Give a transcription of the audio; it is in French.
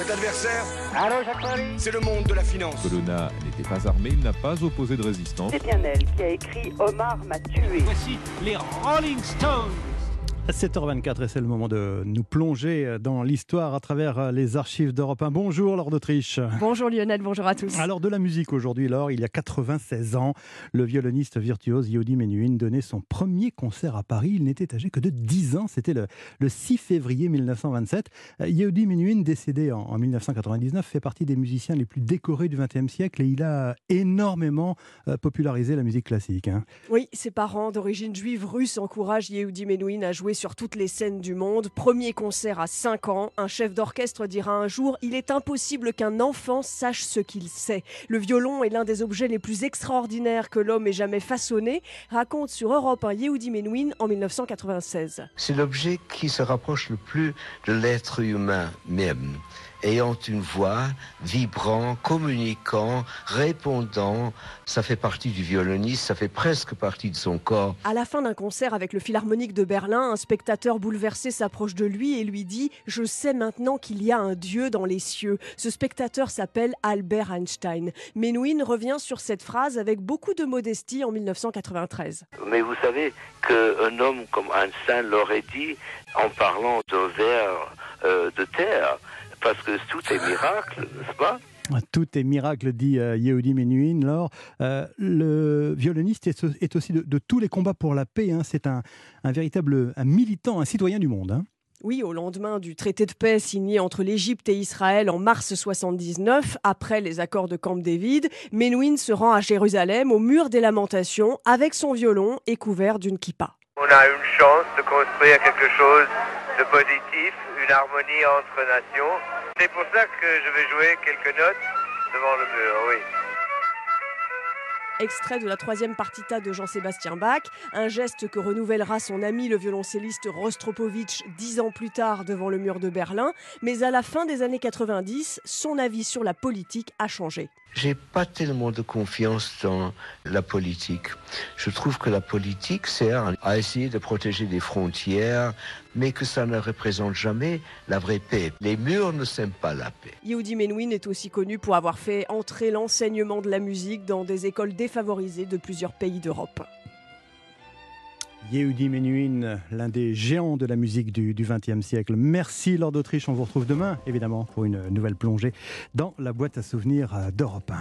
Cet adversaire, c'est le monde de la finance. Colonna n'était pas armé, il n'a pas opposé de résistance. C'est bien elle qui a écrit Omar m'a tué. Voici les Rolling Stones. 7h24 et c'est le moment de nous plonger dans l'histoire à travers les archives d'Europe 1. Bonjour Laure d'Autriche. Bonjour Lionel, bonjour à tous. Alors de la musique aujourd'hui Laure, il y a 96 ans, le violoniste virtuose Yehudi Menuhin donnait son premier concert à Paris. Il n'était âgé que de 10 ans, c'était le, le 6 février 1927. Yehudi Menuhin, décédé en, en 1999, fait partie des musiciens les plus décorés du XXe siècle et il a énormément euh, popularisé la musique classique. hein. Oui, ses parents d'origine juive russe encouragent Yehudi Menuhin à jouer sur toutes les scènes du monde. Premier concert à 5 ans, un chef d'orchestre dira un jour Il est impossible qu'un enfant sache ce qu'il sait. Le violon est l'un des objets les plus extraordinaires que l'homme ait jamais façonné, raconte sur Europe un Yehudi Menuhin en 1996. C'est l'objet qui se rapproche le plus de l'être humain même, ayant une voix, vibrant, communiquant, répondant. Ça fait partie du violoniste, ça fait presque partie de son corps. À la fin d'un concert avec le Philharmonique de Berlin, spectateur bouleversé s'approche de lui et lui dit Je sais maintenant qu'il y a un Dieu dans les cieux. Ce spectateur s'appelle Albert Einstein. Menuhin revient sur cette phrase avec beaucoup de modestie en 1993. Mais vous savez qu'un homme comme Einstein l'aurait dit en parlant de vers euh, de terre, parce que tout est miracle, n'est-ce pas? Tout est miracle, dit euh, Yehudi Menuhin. Laure, Euh, le violoniste est, est aussi de, de tous les combats pour la paix. hein. C'est un, un véritable un militant, un citoyen du monde. hein. Oui, au lendemain du traité de paix signé entre l'Égypte et Israël en mars 79, après les accords de Camp David, Menuhin se rend à Jérusalem, au mur des lamentations, avec son violon et couvert d'une kippa. On a une chance de construire quelque chose de positif, une harmonie entre nations. C'est pour ça que je vais jouer quelques notes devant le mur, oui. Extrait de la troisième partita de Jean-Sébastien Bach, un geste que renouvellera son ami le violoncelliste Rostropovitch dix ans plus tard devant le mur de Berlin. Mais à la fin des années 90, son avis sur la politique a changé. J'ai pas tellement de confiance dans la politique. Je trouve que la politique sert à essayer de protéger des frontières, mais que ça ne représente jamais la vraie paix. Les murs ne s'aiment pas la paix. Yehudi Menuhin est aussi connu pour avoir fait entrer l'enseignement de la musique dans des écoles défavorisées de plusieurs pays d'Europe. Yehudi Menuhin, l'un des géants de la musique du XXe siècle. Merci Lord d'Autriche. On vous retrouve demain, évidemment, pour une nouvelle plongée dans la boîte à souvenirs d'Europe 1.